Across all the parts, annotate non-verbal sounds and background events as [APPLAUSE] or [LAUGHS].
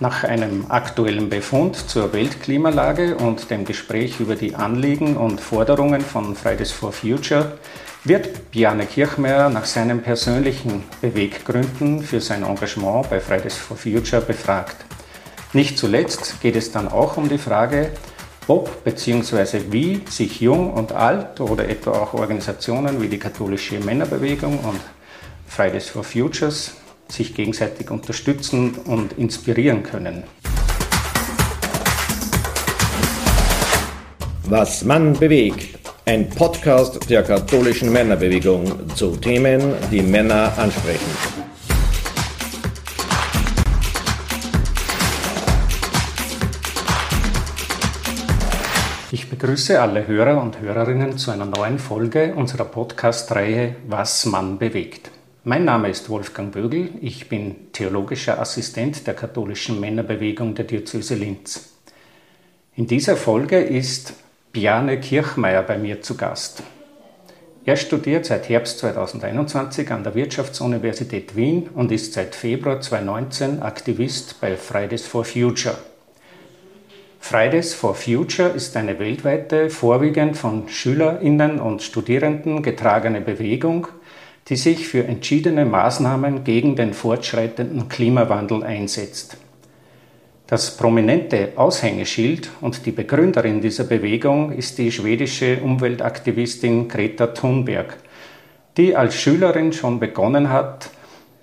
Nach einem aktuellen Befund zur Weltklimalage und dem Gespräch über die Anliegen und Forderungen von Fridays for Future wird Bjarne Kirchmeier nach seinen persönlichen Beweggründen für sein Engagement bei Fridays for Future befragt. Nicht zuletzt geht es dann auch um die Frage, ob bzw. wie sich Jung und Alt oder etwa auch Organisationen wie die katholische Männerbewegung und Fridays for Futures sich gegenseitig unterstützen und inspirieren können. Was Mann bewegt. Ein Podcast der katholischen Männerbewegung zu Themen, die Männer ansprechen. Ich begrüße alle Hörer und Hörerinnen zu einer neuen Folge unserer Podcast-Reihe Was Mann bewegt. Mein Name ist Wolfgang Bögel, ich bin theologischer Assistent der katholischen Männerbewegung der Diözese Linz. In dieser Folge ist Bjarne Kirchmeier bei mir zu Gast. Er studiert seit Herbst 2021 an der Wirtschaftsuniversität Wien und ist seit Februar 2019 Aktivist bei Fridays for Future. Fridays for Future ist eine weltweite, vorwiegend von Schülerinnen und Studierenden getragene Bewegung, die sich für entschiedene Maßnahmen gegen den fortschreitenden Klimawandel einsetzt. Das prominente Aushängeschild und die Begründerin dieser Bewegung ist die schwedische Umweltaktivistin Greta Thunberg, die als Schülerin schon begonnen hat,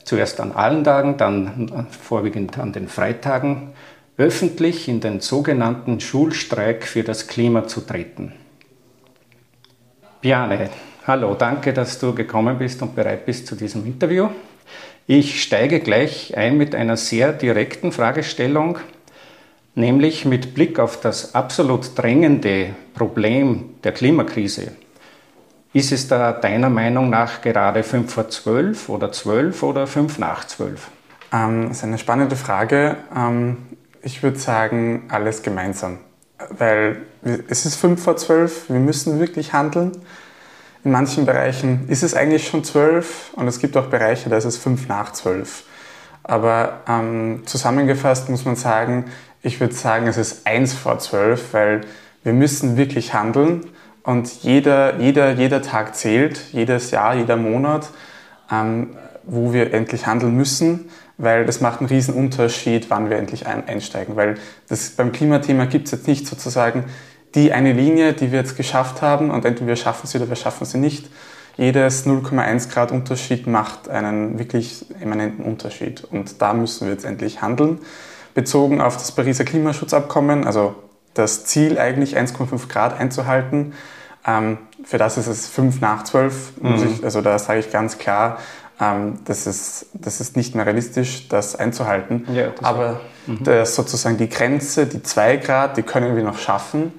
zuerst an allen Tagen, dann vorwiegend an den Freitagen, öffentlich in den sogenannten Schulstreik für das Klima zu treten. Bjane, hallo, danke, dass du gekommen bist und bereit bist zu diesem Interview. Ich steige gleich ein mit einer sehr direkten Fragestellung nämlich mit Blick auf das absolut drängende Problem der Klimakrise. Ist es da deiner Meinung nach gerade 5 vor 12 oder 12 oder 5 nach 12? Ähm, das ist eine spannende Frage. Ähm, ich würde sagen, alles gemeinsam. Weil es ist 5 vor 12, wir müssen wirklich handeln. In manchen Bereichen ist es eigentlich schon 12 und es gibt auch Bereiche, da ist es 5 nach 12. Aber ähm, zusammengefasst muss man sagen, ich würde sagen, es ist eins vor zwölf, weil wir müssen wirklich handeln und jeder, jeder, jeder Tag zählt, jedes Jahr, jeder Monat, ähm, wo wir endlich handeln müssen, weil das macht einen riesen Unterschied, wann wir endlich ein, einsteigen. Weil das, beim Klimathema gibt es jetzt nicht sozusagen die eine Linie, die wir jetzt geschafft haben und entweder wir schaffen sie oder wir schaffen sie nicht. Jedes 0,1 Grad Unterschied macht einen wirklich eminenten Unterschied und da müssen wir jetzt endlich handeln bezogen auf das Pariser Klimaschutzabkommen, also das Ziel eigentlich 1,5 Grad einzuhalten. Ähm, für das ist es 5 nach 12. Mhm. Ich, also da sage ich ganz klar, ähm, das, ist, das ist nicht mehr realistisch, das einzuhalten. Ja, das Aber mhm. das sozusagen die Grenze, die 2 Grad, die können wir noch schaffen.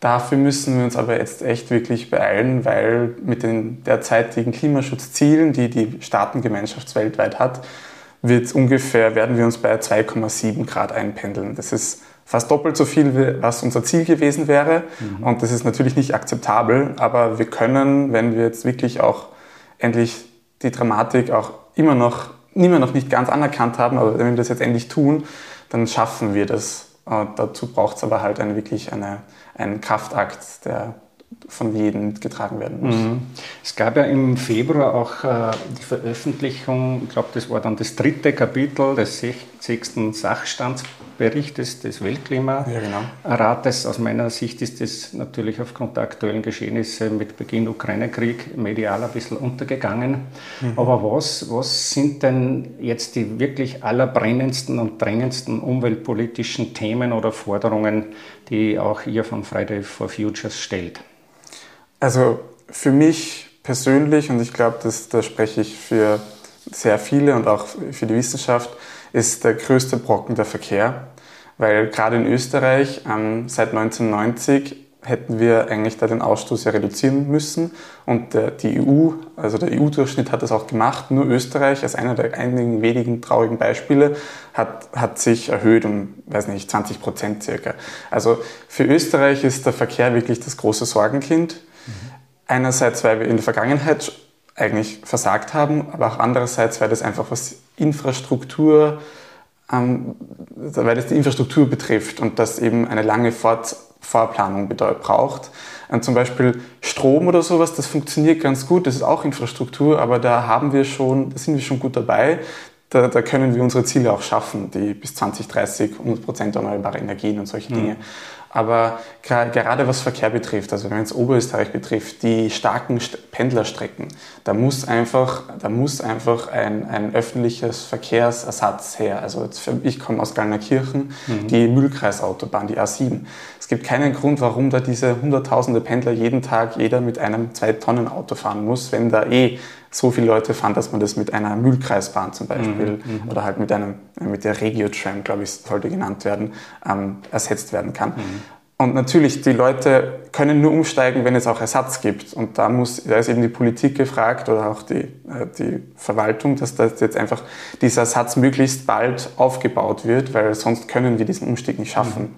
Dafür müssen wir uns aber jetzt echt wirklich beeilen, weil mit den derzeitigen Klimaschutzzielen, die die Staatengemeinschaft weltweit hat, wird ungefähr, werden wir uns bei 2,7 Grad einpendeln. Das ist fast doppelt so viel, was unser Ziel gewesen wäre. Mhm. Und das ist natürlich nicht akzeptabel, aber wir können, wenn wir jetzt wirklich auch endlich die Dramatik auch immer noch, immer noch nicht ganz anerkannt haben, aber wenn wir das jetzt endlich tun, dann schaffen wir das. Und dazu braucht es aber halt eine, wirklich eine, einen Kraftakt, der von jedem mitgetragen werden muss. Mhm. Es gab ja im Februar auch äh, die Veröffentlichung, ich glaube, das war dann das dritte Kapitel des sechsten Sachstandsberichtes des Weltklimarates. Genau. Aus meiner Sicht ist das natürlich aufgrund der aktuellen Geschehnisse mit Beginn Ukraine-Krieg medial ein bisschen untergegangen. Mhm. Aber was, was sind denn jetzt die wirklich allerbrennendsten und drängendsten umweltpolitischen Themen oder Forderungen, die auch ihr von Friday for Futures stellt? Also für mich persönlich, und ich glaube, da spreche ich für sehr viele und auch für die Wissenschaft, ist der größte Brocken der Verkehr. Weil gerade in Österreich ähm, seit 1990 hätten wir eigentlich da den Ausstoß ja reduzieren müssen. Und der, die EU, also der EU-Durchschnitt hat das auch gemacht. Nur Österreich, als einer der einigen wenigen traurigen Beispiele, hat, hat sich erhöht um, weiß nicht, 20 Prozent circa. Also für Österreich ist der Verkehr wirklich das große Sorgenkind. Einerseits, weil wir in der Vergangenheit eigentlich versagt haben, aber auch andererseits, weil das einfach was Infrastruktur ähm, weil es die Infrastruktur betrifft und das eben eine lange Fort Vorplanung braucht. Und zum Beispiel Strom oder sowas, das funktioniert ganz gut, das ist auch Infrastruktur, aber da haben wir schon, da sind wir schon gut dabei. Da, da können wir unsere Ziele auch schaffen, die bis 2030 100% erneuerbare Energien und solche mhm. Dinge. Aber gerade was Verkehr betrifft, also wenn es Oberösterreich betrifft, die starken Pendlerstrecken, da muss einfach, da muss einfach ein, ein öffentliches Verkehrsersatz her. Also ich komme aus Gallnerkirchen, mhm. die Müllkreisautobahn, die A7. Es gibt keinen Grund, warum da diese hunderttausende Pendler jeden Tag jeder mit einem Zwei-Tonnen-Auto fahren muss, wenn da eh so viele Leute fahren, dass man das mit einer Müllkreisbahn zum Beispiel mhm. mhm. oder halt mit, einem, mit der Regio-Tram, glaube ich, sollte genannt werden, ähm, ersetzt werden kann. Mhm. Und natürlich, die Leute können nur umsteigen, wenn es auch Ersatz gibt. Und da, muss, da ist eben die Politik gefragt oder auch die, äh, die Verwaltung, dass das jetzt einfach dieser Ersatz möglichst bald aufgebaut wird, weil sonst können wir diesen Umstieg nicht schaffen.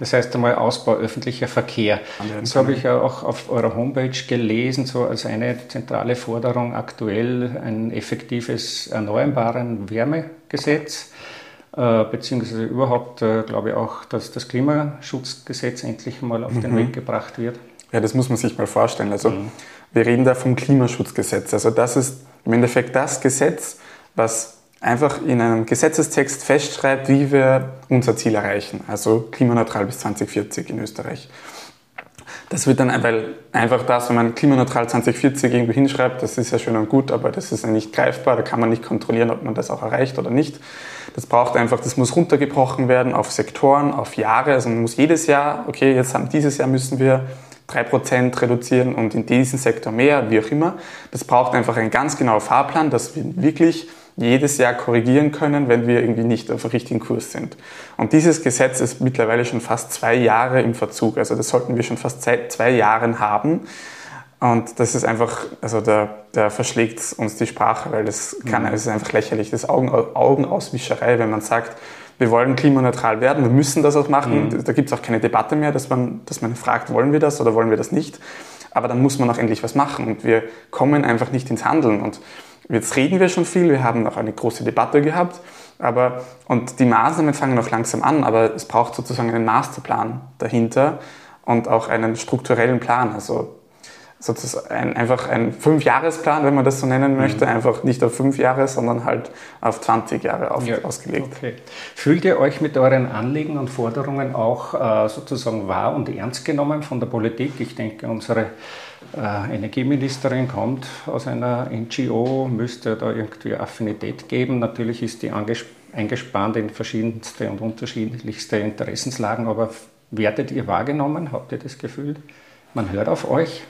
Mhm. Das heißt einmal Ausbau öffentlicher Verkehr. Das habe ich ja auch auf eurer Homepage gelesen, so als eine zentrale Forderung aktuell ein effektives Erneuerbaren Wärmegesetz, äh, beziehungsweise überhaupt, äh, glaube ich, auch, dass das Klimaschutzgesetz endlich mal auf mhm. den Weg gebracht wird. Ja, das muss man sich mal vorstellen. Also mhm. wir reden da vom Klimaschutzgesetz. Also das ist im Endeffekt das Gesetz, was einfach in einem Gesetzestext festschreibt, wie wir unser Ziel erreichen, also klimaneutral bis 2040 in Österreich. Das wird dann, weil einfach das, wenn man klimaneutral 2040 irgendwo hinschreibt, das ist ja schön und gut, aber das ist ja nicht greifbar, da kann man nicht kontrollieren, ob man das auch erreicht oder nicht. Das braucht einfach, das muss runtergebrochen werden auf Sektoren, auf Jahre, also man muss jedes Jahr, okay, jetzt haben dieses Jahr müssen wir 3% reduzieren und in diesem Sektor mehr, wie auch immer. Das braucht einfach einen ganz genauen Fahrplan, dass wir wirklich jedes Jahr korrigieren können, wenn wir irgendwie nicht auf dem richtigen Kurs sind. Und dieses Gesetz ist mittlerweile schon fast zwei Jahre im Verzug. Also das sollten wir schon fast seit zwei Jahren haben. Und das ist einfach, also da, da verschlägt uns die Sprache, weil das kann, mhm. es ist einfach lächerlich. Das ist Augen, Augenauswischerei, wenn man sagt, wir wollen klimaneutral werden, wir müssen das auch machen. Mhm. Da gibt es auch keine Debatte mehr, dass man, dass man fragt, wollen wir das oder wollen wir das nicht. Aber dann muss man auch endlich was machen und wir kommen einfach nicht ins Handeln. Und Jetzt reden wir schon viel, wir haben auch eine große Debatte gehabt, aber, und die Maßnahmen fangen noch langsam an, aber es braucht sozusagen einen Masterplan dahinter und auch einen strukturellen Plan. Also sozusagen ein, einfach ein Fünfjahresplan, wenn man das so nennen möchte, mhm. einfach nicht auf fünf Jahre, sondern halt auf 20 Jahre auf, ja. ausgelegt. Okay. Fühlt ihr euch mit euren Anliegen und Forderungen auch äh, sozusagen wahr und ernst genommen von der Politik? Ich denke, unsere äh, Energieministerin kommt aus einer NGO, müsste da irgendwie Affinität geben. Natürlich ist die eingespannt in verschiedenste und unterschiedlichste Interessenslagen, aber werdet ihr wahrgenommen? Habt ihr das Gefühl, man hört auf euch?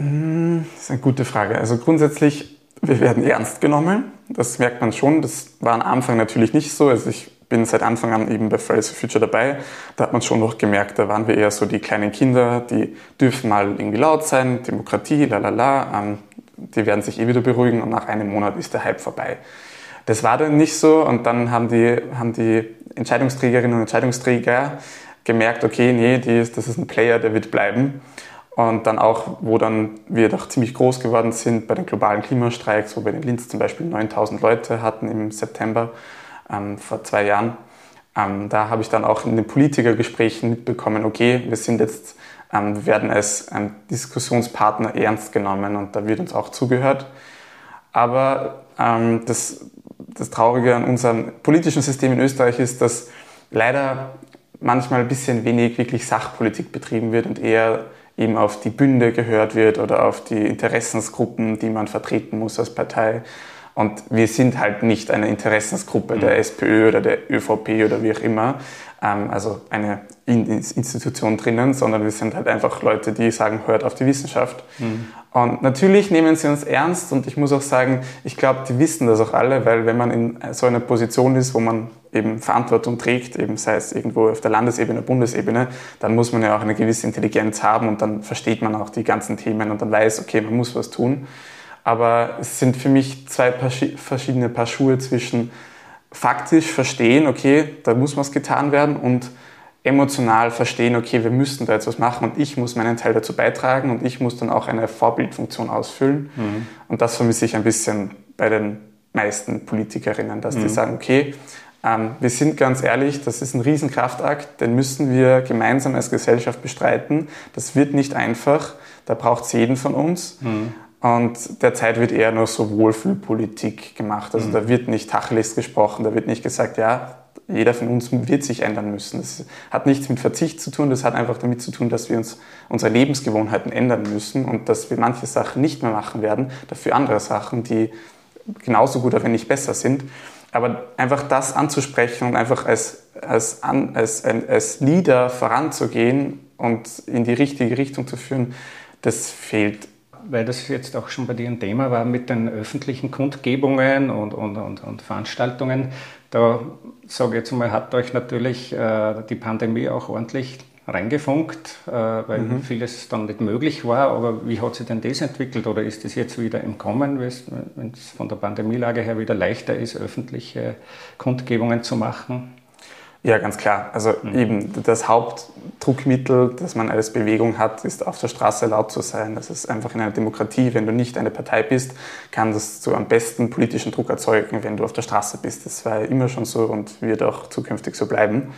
Hm, das ist eine gute Frage. Also grundsätzlich, wir werden ernst genommen. Das merkt man schon. Das war am Anfang natürlich nicht so. Also ich bin seit Anfang an eben bei Fridays for Future dabei. Da hat man schon noch gemerkt, da waren wir eher so die kleinen Kinder, die dürfen mal irgendwie laut sein, Demokratie, lalala. Ähm, die werden sich eh wieder beruhigen und nach einem Monat ist der Hype vorbei. Das war dann nicht so und dann haben die, haben die Entscheidungsträgerinnen und Entscheidungsträger gemerkt, okay, nee, die ist, das ist ein Player, der wird bleiben. Und dann auch, wo dann wir doch ziemlich groß geworden sind bei den globalen Klimastreiks, wo wir in Linz zum Beispiel 9000 Leute hatten im September ähm, vor zwei Jahren. Ähm, da habe ich dann auch in den Politikergesprächen mitbekommen, okay, wir sind jetzt, ähm, wir werden als ein Diskussionspartner ernst genommen und da wird uns auch zugehört. Aber ähm, das, das Traurige an unserem politischen System in Österreich ist, dass leider manchmal ein bisschen wenig wirklich Sachpolitik betrieben wird und eher eben auf die Bünde gehört wird oder auf die Interessensgruppen, die man vertreten muss als Partei. Und wir sind halt nicht eine Interessensgruppe der mhm. SPÖ oder der ÖVP oder wie auch immer, ähm, also eine Institution drinnen, sondern wir sind halt einfach Leute, die sagen, hört auf die Wissenschaft. Mhm. Und natürlich nehmen sie uns ernst und ich muss auch sagen, ich glaube, die wissen das auch alle, weil wenn man in so einer Position ist, wo man eben Verantwortung trägt, eben sei es irgendwo auf der Landesebene, Bundesebene, dann muss man ja auch eine gewisse Intelligenz haben und dann versteht man auch die ganzen Themen und dann weiß, okay, man muss was tun. Aber es sind für mich zwei verschiedene Paar Schuhe zwischen faktisch verstehen, okay, da muss was getan werden und emotional verstehen, okay, wir müssen da jetzt was machen und ich muss meinen Teil dazu beitragen und ich muss dann auch eine Vorbildfunktion ausfüllen. Mhm. Und das vermisse ich ein bisschen bei den meisten Politikerinnen, dass mhm. die sagen, okay, ähm, wir sind ganz ehrlich, das ist ein Riesenkraftakt, den müssen wir gemeinsam als Gesellschaft bestreiten. Das wird nicht einfach, da braucht es jeden von uns. Mhm. Und derzeit wird eher nur so Wohlfühlpolitik gemacht. Also mhm. da wird nicht Tacheles gesprochen, da wird nicht gesagt, ja, jeder von uns wird sich ändern müssen. Das hat nichts mit Verzicht zu tun, das hat einfach damit zu tun, dass wir uns unsere Lebensgewohnheiten ändern müssen und dass wir manche Sachen nicht mehr machen werden, dafür andere Sachen, die genauso gut, wenn nicht besser sind. Aber einfach das anzusprechen und einfach als, als, als, als Leader voranzugehen und in die richtige Richtung zu führen, das fehlt weil das jetzt auch schon bei dir ein Thema war mit den öffentlichen Kundgebungen und, und, und, und Veranstaltungen, da sage ich jetzt mal, hat euch natürlich äh, die Pandemie auch ordentlich reingefunkt, äh, weil mhm. vieles dann nicht möglich war. Aber wie hat sich denn das entwickelt oder ist das jetzt wieder im Kommen, wenn es von der Pandemielage her wieder leichter ist, öffentliche Kundgebungen zu machen? Ja, ganz klar. Also mhm. eben das Hauptdruckmittel, das man als Bewegung hat, ist auf der Straße laut zu sein. Das ist einfach in einer Demokratie, wenn du nicht eine Partei bist, kann das zu am besten politischen Druck erzeugen, wenn du auf der Straße bist. Das war immer schon so und wird auch zukünftig so bleiben.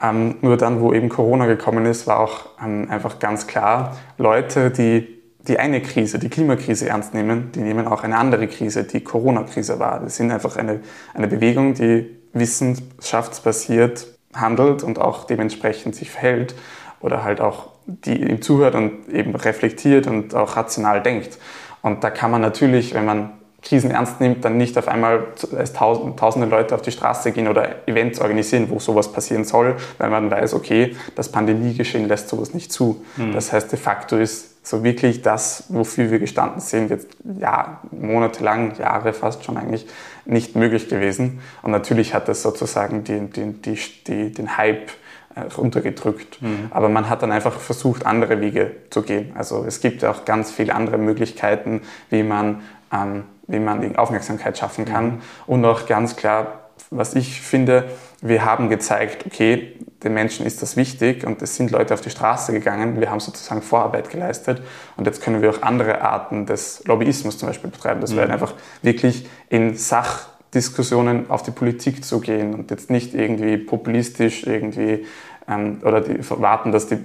Ähm, nur dann, wo eben Corona gekommen ist, war auch ähm, einfach ganz klar, Leute, die die eine Krise, die Klimakrise ernst nehmen, die nehmen auch eine andere Krise, die Corona-Krise war. Wir sind einfach eine, eine Bewegung, die wissenschaftsbasiert handelt und auch dementsprechend sich verhält oder halt auch die ihm zuhört und eben reflektiert und auch rational denkt. Und da kann man natürlich, wenn man Krisen ernst nimmt, dann nicht auf einmal als tausende Leute auf die Straße gehen oder Events organisieren, wo sowas passieren soll, weil man weiß, okay, das Pandemiegeschehen lässt sowas nicht zu. Mhm. Das heißt, de facto ist so wirklich das, wofür wir gestanden sind, jetzt ja, monatelang, Jahre fast schon eigentlich nicht möglich gewesen. Und natürlich hat das sozusagen die, die, die, die den Hype äh, runtergedrückt. Mhm. Aber man hat dann einfach versucht, andere Wege zu gehen. Also es gibt auch ganz viele andere Möglichkeiten, wie man ähm, wie man die Aufmerksamkeit schaffen kann. Mhm. Und auch ganz klar, was ich finde, wir haben gezeigt, okay, den Menschen ist das wichtig und es sind Leute auf die Straße gegangen. Wir haben sozusagen Vorarbeit geleistet und jetzt können wir auch andere Arten des Lobbyismus zum Beispiel betreiben. Das mhm. wäre einfach wirklich in Sachdiskussionen auf die Politik zu gehen und jetzt nicht irgendwie populistisch irgendwie ähm, oder die warten, dass die,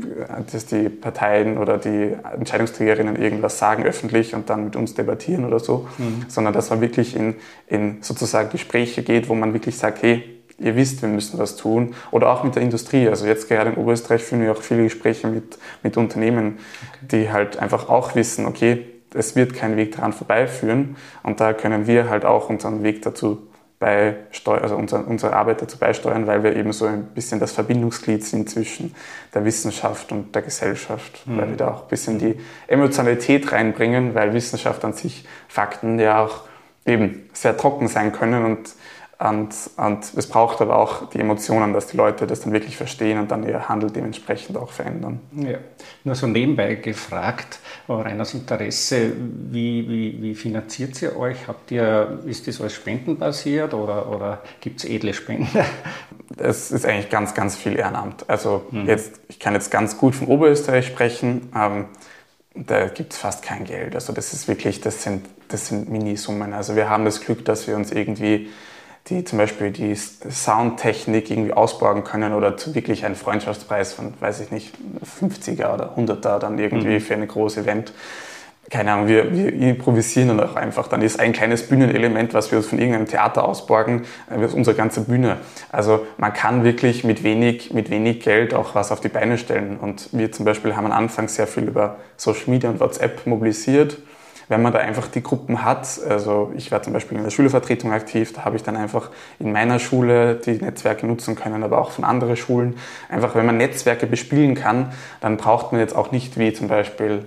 dass die Parteien oder die Entscheidungsträgerinnen irgendwas sagen öffentlich und dann mit uns debattieren oder so, mhm. sondern dass man wirklich in, in sozusagen Gespräche geht, wo man wirklich sagt, hey, ihr wisst, wir müssen was tun. Oder auch mit der Industrie. Also jetzt gerade in Oberösterreich führen wir auch viele Gespräche mit, mit Unternehmen, die halt einfach auch wissen, okay, es wird kein Weg daran vorbeiführen. Und da können wir halt auch unseren Weg dazu beisteuern, also unser, unsere Arbeit dazu beisteuern, weil wir eben so ein bisschen das Verbindungsglied sind zwischen der Wissenschaft und der Gesellschaft, mhm. weil wir da auch ein bisschen die Emotionalität reinbringen, weil Wissenschaft an sich Fakten ja auch eben sehr trocken sein können und und, und es braucht aber auch die Emotionen, dass die Leute das dann wirklich verstehen und dann ihr Handel dementsprechend auch verändern. Ja. Nur so nebenbei gefragt, rein aus Interesse, wie, wie, wie finanziert ihr euch? Habt ihr, ist das alles spendenbasiert oder, oder gibt es edle Spenden? Es ist eigentlich ganz, ganz viel Ehrenamt. Also mhm. jetzt, ich kann jetzt ganz gut von Oberösterreich sprechen. Ähm, da gibt es fast kein Geld. Also das ist wirklich, das sind, das sind Minisummen. Also wir haben das Glück, dass wir uns irgendwie die zum Beispiel die Soundtechnik irgendwie ausbauen können oder wirklich einen Freundschaftspreis von, weiß ich nicht, 50er oder 100er dann irgendwie mhm. für ein großes Event. Keine Ahnung, wir, wir improvisieren dann auch einfach. Dann ist ein kleines Bühnenelement, was wir uns von irgendeinem Theater ausborgen, äh, unsere ganze Bühne. Also man kann wirklich mit wenig, mit wenig Geld auch was auf die Beine stellen. Und wir zum Beispiel haben am Anfang sehr viel über Social Media und WhatsApp mobilisiert wenn man da einfach die Gruppen hat, also ich war zum Beispiel in der Schülervertretung aktiv, da habe ich dann einfach in meiner Schule die Netzwerke nutzen können, aber auch von anderen Schulen. Einfach, wenn man Netzwerke bespielen kann, dann braucht man jetzt auch nicht wie zum Beispiel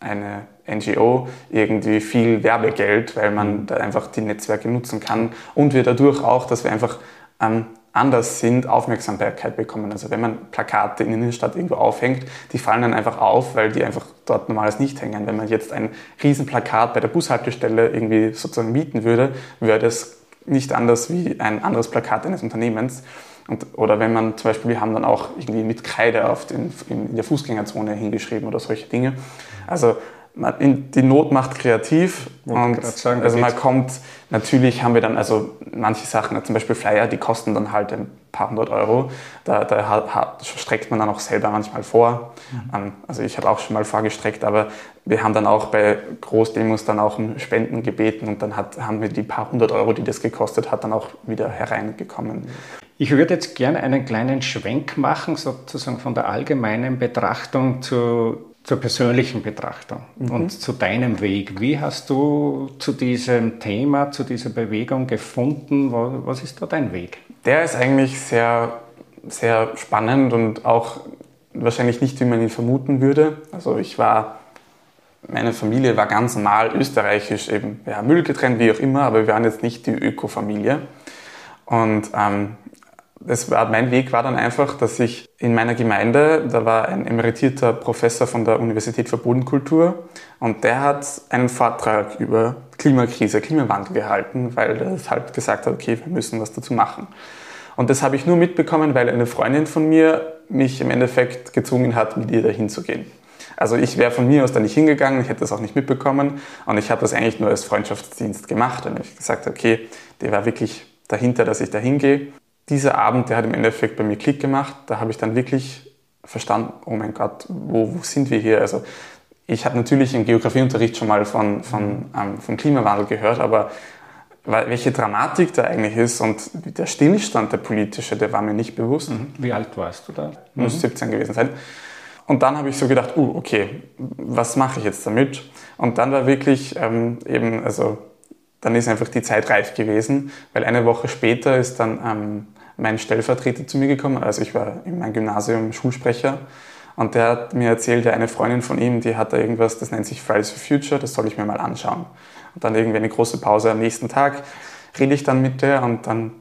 eine NGO irgendwie viel Werbegeld, weil man mhm. da einfach die Netzwerke nutzen kann und wir dadurch auch, dass wir einfach ähm, anders sind, Aufmerksamkeit bekommen. Also wenn man Plakate in der Innenstadt irgendwo aufhängt, die fallen dann einfach auf, weil die einfach dort normales nicht hängen. Wenn man jetzt ein Riesenplakat bei der Bushaltestelle irgendwie sozusagen mieten würde, wäre das nicht anders wie ein anderes Plakat eines Unternehmens. Und, oder wenn man zum Beispiel, wir haben dann auch irgendwie mit Kreide auf den, in der Fußgängerzone hingeschrieben oder solche Dinge. Also man, die Not macht kreativ. Und sagen, also man kommt, natürlich haben wir dann, also manche Sachen, zum Beispiel Flyer, die kosten dann halt ein paar hundert Euro. Da, da streckt man dann auch selber manchmal vor. Mhm. Ähm, also ich habe auch schon mal vorgestreckt, aber wir haben dann auch bei Großdemos dann auch um Spenden gebeten und dann hat, haben wir die paar hundert Euro, die das gekostet hat, dann auch wieder hereingekommen. Ich würde jetzt gerne einen kleinen Schwenk machen, sozusagen von der allgemeinen Betrachtung zu zur persönlichen Betrachtung mhm. und zu deinem Weg. Wie hast du zu diesem Thema, zu dieser Bewegung gefunden? Was ist da dein Weg? Der ist eigentlich sehr, sehr spannend und auch wahrscheinlich nicht, wie man ihn vermuten würde. Also ich war, meine Familie war ganz normal österreichisch, eben ja, Müll getrennt, wie auch immer, aber wir waren jetzt nicht die Öko-Familie. Und ähm, es war, mein Weg war dann einfach, dass ich in meiner Gemeinde, da war ein emeritierter Professor von der Universität für Bodenkultur und der hat einen Vortrag über Klimakrise, Klimawandel gehalten, weil er halt gesagt hat, okay, wir müssen was dazu machen. Und das habe ich nur mitbekommen, weil eine Freundin von mir mich im Endeffekt gezwungen hat, mit ihr dahin zu gehen. Also ich wäre von mir aus da nicht hingegangen, ich hätte das auch nicht mitbekommen und ich habe das eigentlich nur als Freundschaftsdienst gemacht und ich gesagt, okay, der war wirklich dahinter, dass ich da hingehe dieser Abend, der hat im Endeffekt bei mir Klick gemacht. Da habe ich dann wirklich verstanden, oh mein Gott, wo, wo sind wir hier? Also ich habe natürlich im Geografieunterricht schon mal von, von, ähm, vom Klimawandel gehört, aber welche Dramatik da eigentlich ist und der Stillstand der politische, der war mir nicht bewusst. Mhm. Wie alt warst du da? Muss mhm. 17 gewesen sein. Und dann habe ich so gedacht, uh, okay, was mache ich jetzt damit? Und dann war wirklich ähm, eben, also dann ist einfach die Zeit reif gewesen, weil eine Woche später ist dann ähm, mein Stellvertreter zu mir gekommen. Also ich war in meinem Gymnasium Schulsprecher und der hat mir erzählt, ja, eine Freundin von ihm, die hat da irgendwas, das nennt sich Fridays for Future, das soll ich mir mal anschauen. Und dann irgendwie eine große Pause am nächsten Tag rede ich dann mit der und dann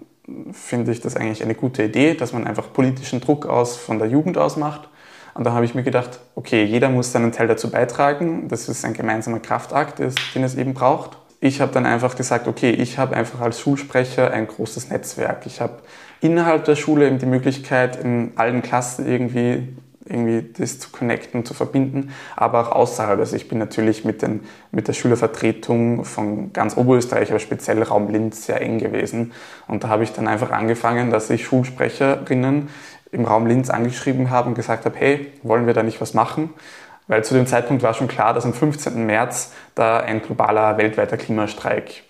finde ich das eigentlich eine gute Idee, dass man einfach politischen Druck aus von der Jugend aus macht. Und da habe ich mir gedacht, okay, jeder muss seinen Teil dazu beitragen. Das ist ein gemeinsamer Kraftakt, den es eben braucht. Ich habe dann einfach gesagt, okay, ich habe einfach als Schulsprecher ein großes Netzwerk. Ich habe innerhalb der Schule eben die Möglichkeit, in allen Klassen irgendwie irgendwie das zu connecten, zu verbinden, aber auch außerhalb. Also ich bin natürlich mit, den, mit der Schülervertretung von ganz Oberösterreich, aber speziell Raum Linz sehr eng gewesen. Und da habe ich dann einfach angefangen, dass ich Schulsprecherinnen im Raum Linz angeschrieben habe und gesagt habe, hey, wollen wir da nicht was machen? Weil zu dem Zeitpunkt war schon klar, dass am 15. März da ein globaler weltweiter Klimastreik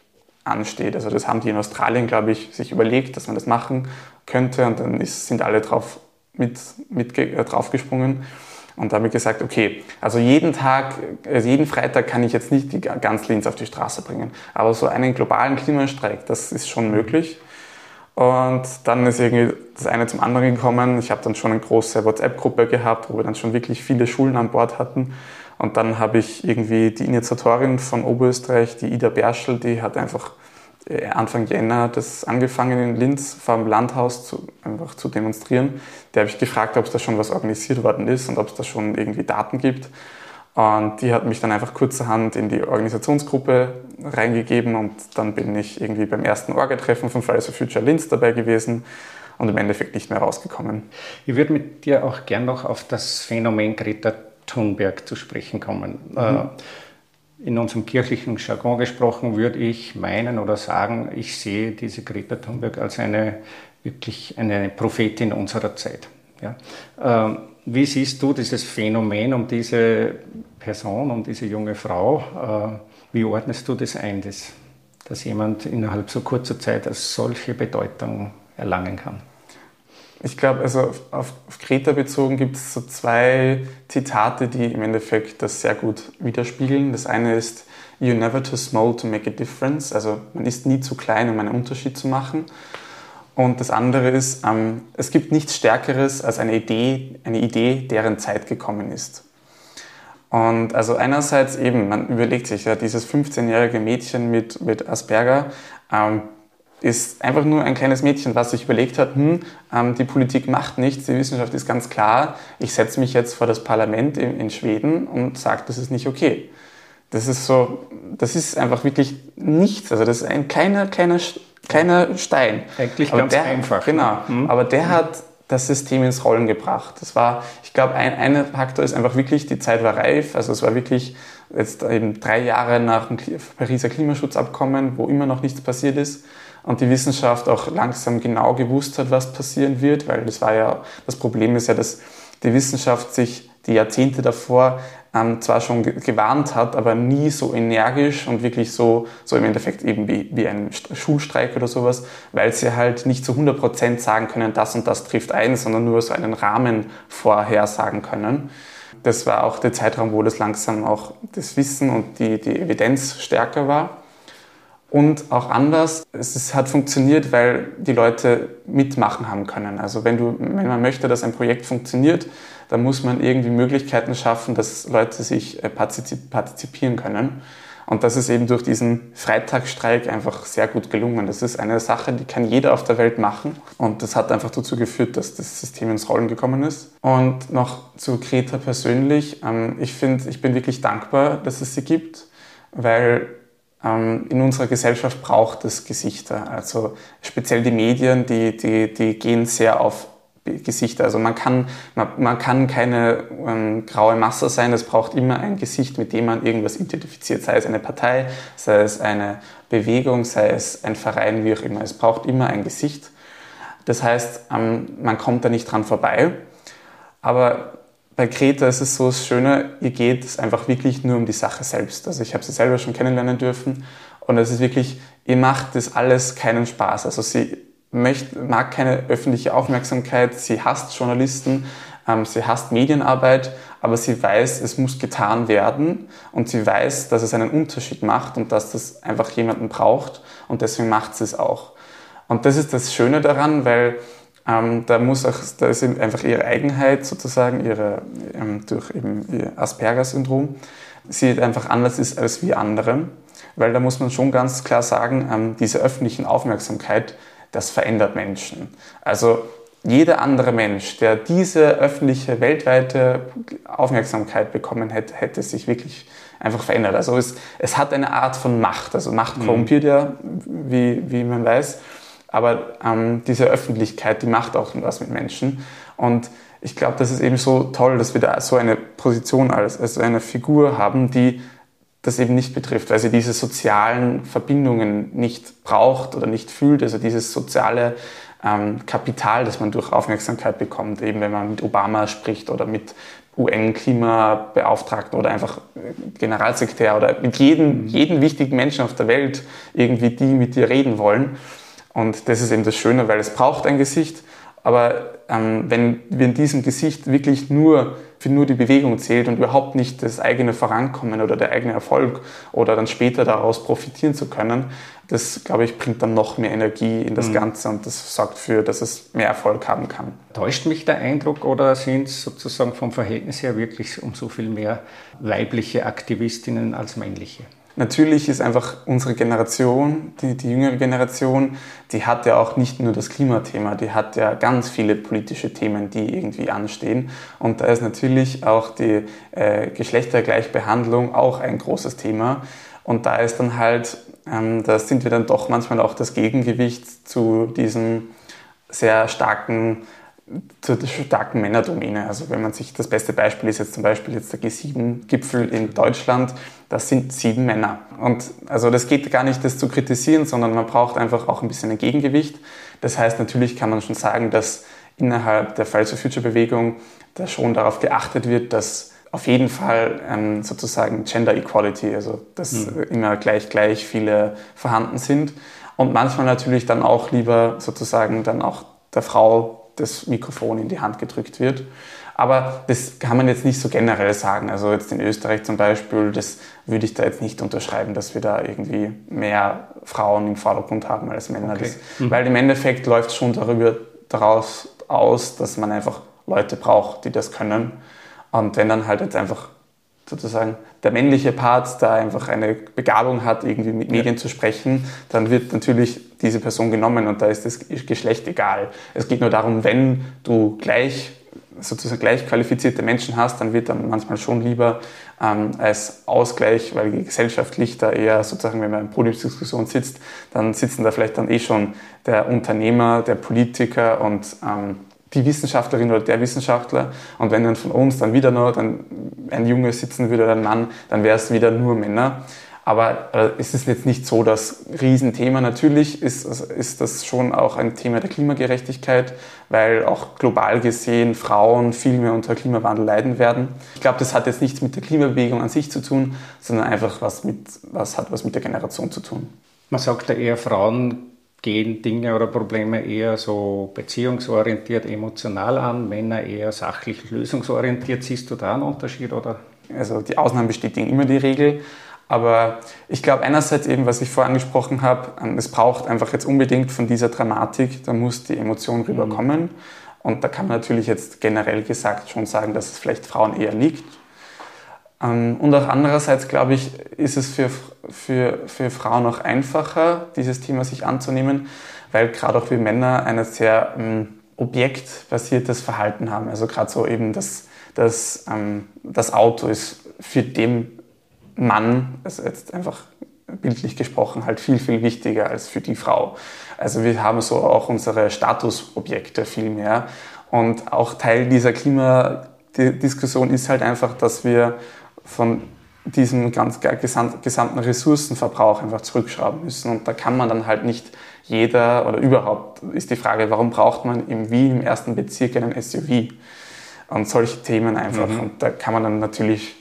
ansteht. Also das haben die in Australien, glaube ich, sich überlegt, dass man das machen könnte und dann ist, sind alle drauf mit, mit äh, draufgesprungen. Und da habe ich gesagt, okay, also jeden Tag, also jeden Freitag kann ich jetzt nicht die ganz Linz auf die Straße bringen. Aber so einen globalen Klimastreik, das ist schon möglich. Und dann ist irgendwie das eine zum anderen gekommen. Ich habe dann schon eine große WhatsApp-Gruppe gehabt, wo wir dann schon wirklich viele Schulen an Bord hatten. Und dann habe ich irgendwie die Initiatorin von Oberösterreich, die Ida Berschel, die hat einfach äh, Anfang Jänner das angefangen in Linz vor dem Landhaus zu, einfach zu demonstrieren. Der habe ich gefragt, ob da schon was organisiert worden ist und ob es da schon irgendwie Daten gibt. Und die hat mich dann einfach kurzerhand in die Organisationsgruppe reingegeben und dann bin ich irgendwie beim ersten Orga-Treffen von Fridays for Future Linz dabei gewesen und im Endeffekt nicht mehr rausgekommen. Ich würde mit dir auch gern noch auf das Phänomen Greta Thunberg zu sprechen kommen. Mhm. Äh, in unserem kirchlichen Jargon gesprochen würde ich meinen oder sagen, ich sehe diese Greta Thunberg als eine wirklich eine Prophetin unserer Zeit. Ja. Ähm, wie siehst du dieses Phänomen um diese Person, um diese junge Frau? Äh, wie ordnest du das ein, dass, dass jemand innerhalb so kurzer Zeit als solche Bedeutung erlangen kann? Ich glaube, also auf, auf Greta bezogen gibt es so zwei Zitate, die im Endeffekt das sehr gut widerspiegeln. Das eine ist, You're never too small to make a difference. Also man ist nie zu klein, um einen Unterschied zu machen. Und das andere ist, ähm, es gibt nichts Stärkeres als eine Idee, eine Idee, deren Zeit gekommen ist. Und also einerseits eben, man überlegt sich ja, dieses 15-jährige Mädchen mit, mit Asperger, ähm, ist einfach nur ein kleines Mädchen, was sich überlegt hat, hm, ähm, die Politik macht nichts, die Wissenschaft ist ganz klar, ich setze mich jetzt vor das Parlament in, in Schweden und sage, das ist nicht okay. Das ist so, das ist einfach wirklich nichts. Also das ist ein kleiner, kleiner, kleiner Stein. Eigentlich aber ganz der, einfach. Genau. Mhm. Aber der hat das System ins Rollen gebracht. Das war, ich glaube, ein, ein Faktor ist einfach wirklich, die Zeit war reif. Also es war wirklich jetzt eben drei Jahre nach dem Pariser Klimaschutzabkommen, wo immer noch nichts passiert ist und die Wissenschaft auch langsam genau gewusst hat, was passieren wird, weil das war ja, das Problem ist ja, dass die Wissenschaft sich die Jahrzehnte davor ähm, zwar schon gewarnt hat, aber nie so energisch und wirklich so, so im Endeffekt eben wie, wie ein Schulstreik oder sowas, weil sie halt nicht zu 100% sagen können, das und das trifft ein, sondern nur so einen Rahmen vorhersagen können. Das war auch der Zeitraum, wo das langsam auch das Wissen und die, die Evidenz stärker war. Und auch anders, es hat funktioniert, weil die Leute mitmachen haben können. Also wenn, du, wenn man möchte, dass ein Projekt funktioniert, dann muss man irgendwie Möglichkeiten schaffen, dass Leute sich äh, partizipieren können. Und das ist eben durch diesen Freitagsstreik einfach sehr gut gelungen. Das ist eine Sache, die kann jeder auf der Welt machen. Und das hat einfach dazu geführt, dass das System ins Rollen gekommen ist. Und noch zu Greta persönlich. Ähm, ich finde, ich bin wirklich dankbar, dass es sie gibt, weil in unserer Gesellschaft braucht es Gesichter. Also speziell die Medien, die, die, die gehen sehr auf Gesichter. Also man kann, man, man kann keine ähm, graue Masse sein, es braucht immer ein Gesicht, mit dem man irgendwas identifiziert, sei es eine Partei, sei es eine Bewegung, sei es ein Verein, wie auch immer. Es braucht immer ein Gesicht. Das heißt, ähm, man kommt da nicht dran vorbei. Aber bei Greta ist es so das Schöne, ihr geht es einfach wirklich nur um die Sache selbst. Also ich habe sie selber schon kennenlernen dürfen und es ist wirklich, ihr macht das alles keinen Spaß. Also sie möchte, mag keine öffentliche Aufmerksamkeit, sie hasst Journalisten, ähm, sie hasst Medienarbeit, aber sie weiß, es muss getan werden und sie weiß, dass es einen Unterschied macht und dass das einfach jemanden braucht und deswegen macht sie es auch. Und das ist das Schöne daran, weil ähm, da muss auch, da ist einfach ihre Eigenheit sozusagen, ihre, ähm, durch eben ihr Asperger-Syndrom, sie einfach anders ist als wir anderen, weil da muss man schon ganz klar sagen, ähm, diese öffentlichen Aufmerksamkeit, das verändert Menschen. Also jeder andere Mensch, der diese öffentliche, weltweite Aufmerksamkeit bekommen hätte, hätte sich wirklich einfach verändert. Also es, es hat eine Art von Macht. Also Macht mhm. korrumpiert ja, wie, wie man weiß. Aber ähm, diese Öffentlichkeit, die macht auch was mit Menschen. Und ich glaube, das ist eben so toll, dass wir da so eine Position als, als eine Figur haben, die das eben nicht betrifft, weil sie diese sozialen Verbindungen nicht braucht oder nicht fühlt, also dieses soziale ähm, Kapital, das man durch Aufmerksamkeit bekommt, eben wenn man mit Obama spricht oder mit UN-Klimabeauftragten oder einfach äh, Generalsekretär oder mit jedem, mhm. jedem wichtigen Menschen auf der Welt irgendwie, die mit dir reden wollen. Und das ist eben das Schöne, weil es braucht ein Gesicht, aber ähm, wenn wir in diesem Gesicht wirklich nur für nur die Bewegung zählt und überhaupt nicht das eigene Vorankommen oder der eigene Erfolg oder dann später daraus profitieren zu können, das, glaube ich, bringt dann noch mehr Energie in das mhm. Ganze und das sorgt dafür, dass es mehr Erfolg haben kann. Täuscht mich der Eindruck oder sind es sozusagen vom Verhältnis her wirklich um so viel mehr weibliche Aktivistinnen als männliche? Natürlich ist einfach unsere Generation, die, die jüngere Generation, die hat ja auch nicht nur das Klimathema, die hat ja ganz viele politische Themen, die irgendwie anstehen. Und da ist natürlich auch die äh, Geschlechtergleichbehandlung auch ein großes Thema. Und da ist dann halt, ähm, da sind wir dann doch manchmal auch das Gegengewicht zu diesem sehr starken zur starken Männerdomäne. Also wenn man sich das beste Beispiel ist jetzt zum Beispiel jetzt der G7-Gipfel in Deutschland, das sind sieben Männer. Und also das geht gar nicht, das zu kritisieren, sondern man braucht einfach auch ein bisschen ein Gegengewicht. Das heißt, natürlich kann man schon sagen, dass innerhalb der Fridays for Future Bewegung da schon darauf geachtet wird, dass auf jeden Fall ähm, sozusagen Gender Equality, also dass mhm. immer gleich gleich viele vorhanden sind. Und manchmal natürlich dann auch lieber sozusagen dann auch der Frau das Mikrofon in die Hand gedrückt wird. Aber das kann man jetzt nicht so generell sagen. Also jetzt in Österreich zum Beispiel, das würde ich da jetzt nicht unterschreiben, dass wir da irgendwie mehr Frauen im Vordergrund haben als Männer. Okay. Das, mhm. Weil im Endeffekt läuft es schon darüber daraus aus, dass man einfach Leute braucht, die das können. Und wenn dann halt jetzt einfach sozusagen der männliche Part da einfach eine Begabung hat, irgendwie mit Medien ja. zu sprechen, dann wird natürlich diese Person genommen und da ist das Geschlecht egal. Es geht nur darum, wenn du gleich sozusagen gleich qualifizierte Menschen hast, dann wird dann manchmal schon lieber ähm, als Ausgleich, weil gesellschaftlich da eher sozusagen, wenn man in Podiumsdiskussion sitzt, dann sitzen da vielleicht dann eh schon der Unternehmer, der Politiker und ähm, die Wissenschaftlerin oder der Wissenschaftler. Und wenn dann von uns dann wieder nur dann ein Junge sitzen würde oder ein Mann, dann wäre es wieder nur Männer. Aber äh, es ist jetzt nicht so das Riesenthema. Natürlich ist, ist das schon auch ein Thema der Klimagerechtigkeit, weil auch global gesehen Frauen viel mehr unter Klimawandel leiden werden. Ich glaube, das hat jetzt nichts mit der Klimabewegung an sich zu tun, sondern einfach was, mit, was hat was mit der Generation zu tun. Man sagt ja eher, Frauen gehen Dinge oder Probleme eher so beziehungsorientiert, emotional an, Männer eher sachlich lösungsorientiert. Siehst du da einen Unterschied? Oder? Also die Ausnahmen bestätigen immer die Regel. Aber ich glaube einerseits eben, was ich vorher angesprochen habe, es braucht einfach jetzt unbedingt von dieser Dramatik, da muss die Emotion rüberkommen. Mhm. Und da kann man natürlich jetzt generell gesagt schon sagen, dass es vielleicht Frauen eher liegt. Ähm, und auch andererseits, glaube ich, ist es für, für, für Frauen auch einfacher, dieses Thema sich anzunehmen, weil gerade auch wir Männer ein sehr ähm, objektbasiertes Verhalten haben. Also gerade so eben das, das, ähm, das Auto ist für den Mann, also jetzt einfach bildlich gesprochen, halt viel, viel wichtiger als für die Frau. Also wir haben so auch unsere Statusobjekte viel mehr. Und auch Teil dieser Klimadiskussion ist halt einfach, dass wir von diesem ganz gesamten Ressourcenverbrauch einfach zurückschrauben müssen. Und da kann man dann halt nicht jeder oder überhaupt ist die Frage, warum braucht man im Wien im ersten Bezirk einen SUV? Und solche Themen einfach. Mhm. Und da kann man dann natürlich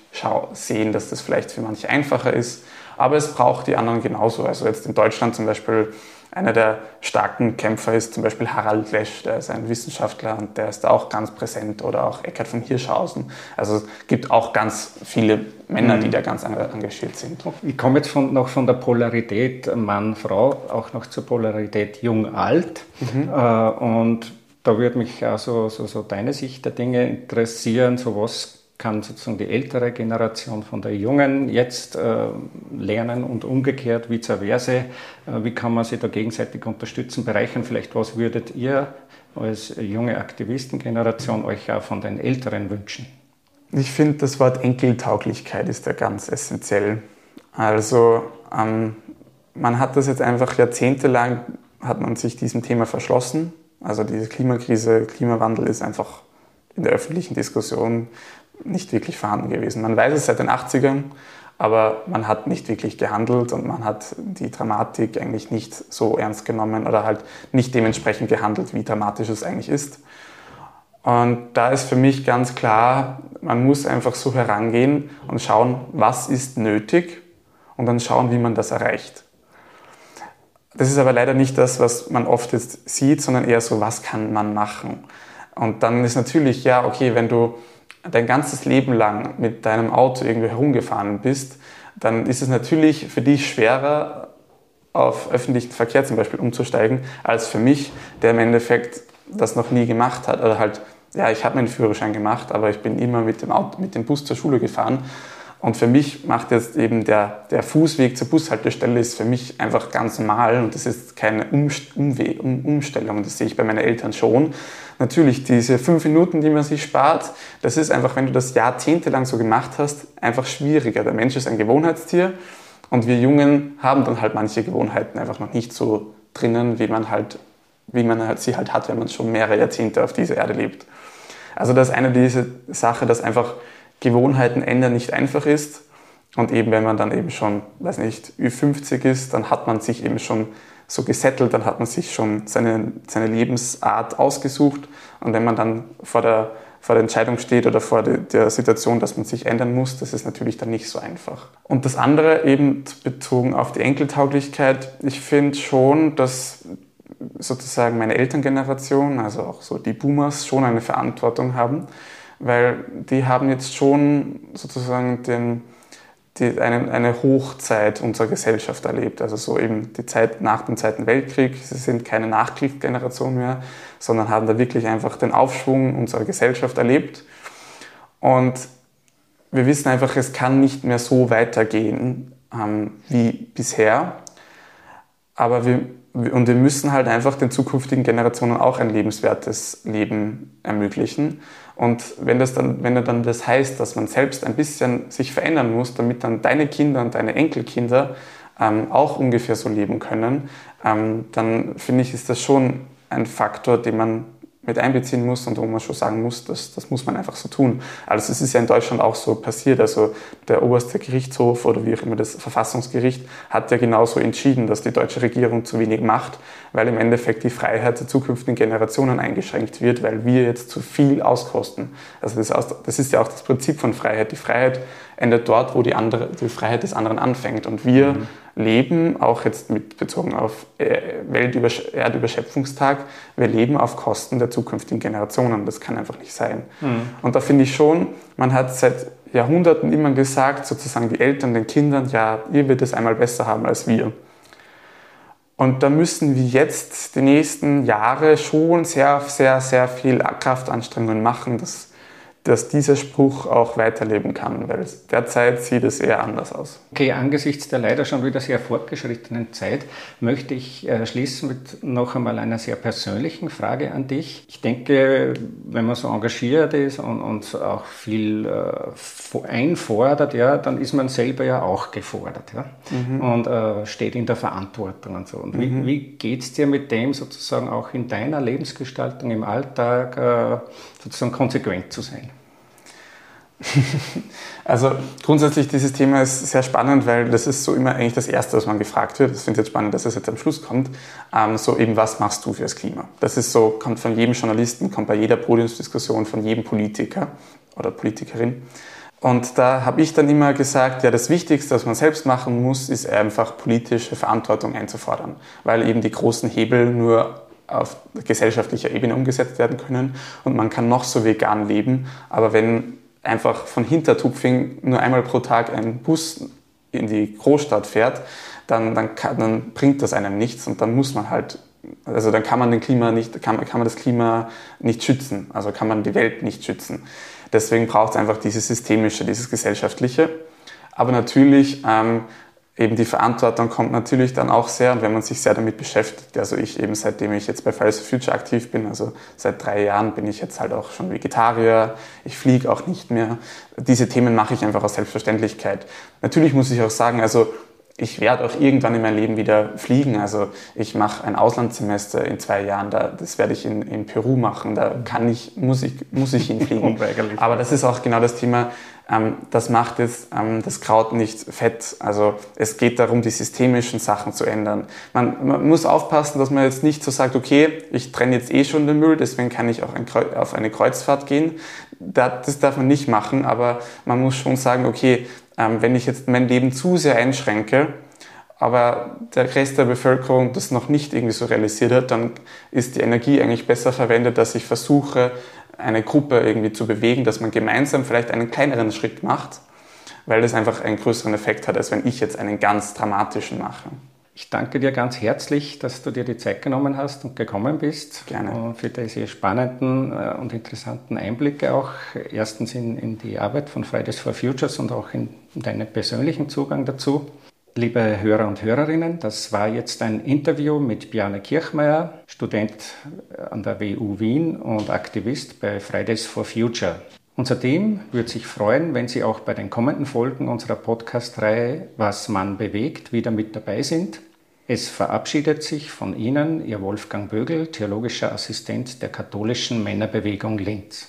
sehen, dass das vielleicht für manche einfacher ist. Aber es braucht die anderen genauso. Also jetzt in Deutschland zum Beispiel einer der starken Kämpfer ist zum Beispiel Harald Lesch, der ist ein Wissenschaftler und der ist da auch ganz präsent oder auch Eckhard von Hirschhausen. Also es gibt auch ganz viele Männer, die mhm. da ganz engagiert sind. Ich komme jetzt von, noch von der Polarität Mann-Frau auch noch zur Polarität Jung-Alt. Mhm. Äh, und da würde mich also so, so deine Sicht der Dinge interessieren. So was kann sozusagen die ältere Generation von der jungen jetzt äh, lernen und umgekehrt, vice versa. Äh, wie kann man sie da gegenseitig unterstützen, bereichern? Vielleicht was würdet ihr als junge Aktivistengeneration euch auch von den Älteren wünschen? Ich finde, das Wort Enkeltauglichkeit ist da ganz essentiell. Also ähm, man hat das jetzt einfach jahrzehntelang, hat man sich diesem Thema verschlossen. Also diese Klimakrise, Klimawandel ist einfach in der öffentlichen Diskussion nicht wirklich vorhanden gewesen. Man weiß es seit den 80ern, aber man hat nicht wirklich gehandelt und man hat die Dramatik eigentlich nicht so ernst genommen oder halt nicht dementsprechend gehandelt, wie dramatisch es eigentlich ist. Und da ist für mich ganz klar, man muss einfach so herangehen und schauen, was ist nötig und dann schauen, wie man das erreicht. Das ist aber leider nicht das, was man oft jetzt sieht, sondern eher so, was kann man machen? Und dann ist natürlich, ja, okay, wenn du dein ganzes Leben lang mit deinem Auto irgendwie herumgefahren bist, dann ist es natürlich für dich schwerer, auf öffentlichen Verkehr zum Beispiel umzusteigen, als für mich, der im Endeffekt das noch nie gemacht hat. Oder halt, ja, ich habe meinen Führerschein gemacht, aber ich bin immer mit dem, Auto, mit dem Bus zur Schule gefahren. Und für mich macht jetzt eben der, der Fußweg zur Bushaltestelle ist für mich einfach ganz normal und das ist keine Umwe Umstellung. Das sehe ich bei meinen Eltern schon. Natürlich, diese fünf Minuten, die man sich spart, das ist einfach, wenn du das jahrzehntelang so gemacht hast, einfach schwieriger. Der Mensch ist ein Gewohnheitstier und wir Jungen haben dann halt manche Gewohnheiten einfach noch nicht so drinnen, wie man halt, wie man halt sie halt hat, wenn man schon mehrere Jahrzehnte auf dieser Erde lebt. Also das ist eine diese Sache, dass einfach Gewohnheiten ändern nicht einfach ist. Und eben, wenn man dann eben schon, weiß nicht, Ü50 ist, dann hat man sich eben schon so gesettelt, dann hat man sich schon seine, seine Lebensart ausgesucht. Und wenn man dann vor der, vor der Entscheidung steht oder vor der, der Situation, dass man sich ändern muss, das ist natürlich dann nicht so einfach. Und das andere eben bezogen auf die Enkeltauglichkeit, ich finde schon, dass sozusagen meine Elterngeneration, also auch so die Boomers, schon eine Verantwortung haben, weil die haben jetzt schon sozusagen den, die, eine, eine Hochzeit unserer Gesellschaft erlebt. Also so eben die Zeit nach dem Zweiten Weltkrieg. Sie sind keine Nachkriegsgeneration mehr, sondern haben da wirklich einfach den Aufschwung unserer Gesellschaft erlebt. Und wir wissen einfach, es kann nicht mehr so weitergehen ähm, wie bisher. Aber wir, und wir müssen halt einfach den zukünftigen Generationen auch ein lebenswertes Leben ermöglichen. Und wenn das dann, wenn dann das heißt, dass man selbst ein bisschen sich verändern muss, damit dann deine Kinder und deine Enkelkinder ähm, auch ungefähr so leben können, ähm, dann finde ich, ist das schon ein Faktor, den man mit einbeziehen muss und wo man schon sagen muss, das, das muss man einfach so tun. Also es ist ja in Deutschland auch so passiert. Also der oberste Gerichtshof oder wie auch immer das Verfassungsgericht hat ja genauso entschieden, dass die deutsche Regierung zu wenig macht, weil im Endeffekt die Freiheit der zukünftigen Generationen eingeschränkt wird, weil wir jetzt zu viel auskosten. Also das, ist ja auch das Prinzip von Freiheit. Die Freiheit endet dort, wo die, andere, die Freiheit des anderen anfängt. Und wir mhm leben, auch jetzt mit bezogen auf äh, Weltübersch Erdüberschöpfungstag, wir leben auf Kosten der zukünftigen Generationen. Das kann einfach nicht sein. Mhm. Und da finde ich schon, man hat seit Jahrhunderten immer gesagt, sozusagen die Eltern den Kindern, ja, ihr werdet es einmal besser haben als wir. Und da müssen wir jetzt die nächsten Jahre schon sehr, sehr, sehr viel Kraftanstrengungen machen, dass dass dieser Spruch auch weiterleben kann, weil derzeit sieht es eher anders aus. Okay, angesichts der leider schon wieder sehr fortgeschrittenen Zeit möchte ich äh, schließen mit noch einmal einer sehr persönlichen Frage an dich. Ich denke, wenn man so engagiert ist und, und auch viel äh, einfordert, ja, dann ist man selber ja auch gefordert ja? Mhm. und äh, steht in der Verantwortung und so. Und wie, mhm. wie geht es dir mit dem sozusagen auch in deiner Lebensgestaltung im Alltag äh, sozusagen konsequent zu sein? [LAUGHS] Also grundsätzlich dieses Thema ist sehr spannend, weil das ist so immer eigentlich das Erste, was man gefragt wird. Das finde ich jetzt spannend, dass es jetzt am Schluss kommt. Ähm, so eben, was machst du fürs Klima? Das ist so, kommt von jedem Journalisten, kommt bei jeder Podiumsdiskussion von jedem Politiker oder Politikerin. Und da habe ich dann immer gesagt, ja, das Wichtigste, was man selbst machen muss, ist einfach politische Verantwortung einzufordern, weil eben die großen Hebel nur auf gesellschaftlicher Ebene umgesetzt werden können und man kann noch so vegan leben, aber wenn einfach von Hintertupfing nur einmal pro Tag ein Bus in die Großstadt fährt, dann, dann, kann, dann bringt das einem nichts und dann muss man halt, also dann kann man, den Klima nicht, kann, kann man das Klima nicht schützen, also kann man die Welt nicht schützen. Deswegen braucht es einfach dieses Systemische, dieses Gesellschaftliche. Aber natürlich ähm, eben die Verantwortung kommt natürlich dann auch sehr, und wenn man sich sehr damit beschäftigt, also ich eben seitdem ich jetzt bei Fridays for Future aktiv bin, also seit drei Jahren bin ich jetzt halt auch schon Vegetarier, ich fliege auch nicht mehr. Diese Themen mache ich einfach aus Selbstverständlichkeit. Natürlich muss ich auch sagen, also ich werde auch irgendwann in meinem Leben wieder fliegen. Also ich mache ein Auslandssemester in zwei Jahren, da, das werde ich in, in Peru machen, da kann ich, muss ich, muss ich hinfliegen. [LAUGHS] Aber das ist auch genau das Thema, das macht jetzt ähm, das Kraut nicht fett. Also es geht darum, die systemischen Sachen zu ändern. Man, man, muss aufpassen, dass man jetzt nicht so sagt, okay, ich trenne jetzt eh schon den Müll, deswegen kann ich auch ein auf eine Kreuzfahrt gehen. Das darf man nicht machen, aber man muss schon sagen, okay, ähm, wenn ich jetzt mein Leben zu sehr einschränke, aber der Rest der Bevölkerung das noch nicht irgendwie so realisiert hat, dann ist die Energie eigentlich besser verwendet, dass ich versuche, eine Gruppe irgendwie zu bewegen, dass man gemeinsam vielleicht einen kleineren Schritt macht, weil das einfach einen größeren Effekt hat, als wenn ich jetzt einen ganz dramatischen mache. Ich danke dir ganz herzlich, dass du dir die Zeit genommen hast und gekommen bist. Gerne. Und für diese spannenden äh, und interessanten Einblicke auch. Erstens in, in die Arbeit von Fridays for Futures und auch in deinen persönlichen Zugang dazu. Liebe Hörer und Hörerinnen, das war jetzt ein Interview mit Bjarne Kirchmeier, Student an der WU Wien und Aktivist bei Fridays for Future. Unser Team würde sich freuen, wenn Sie auch bei den kommenden Folgen unserer Podcast-Reihe Was Mann bewegt wieder mit dabei sind. Es verabschiedet sich von Ihnen Ihr Wolfgang Bögel, theologischer Assistent der katholischen Männerbewegung Linz.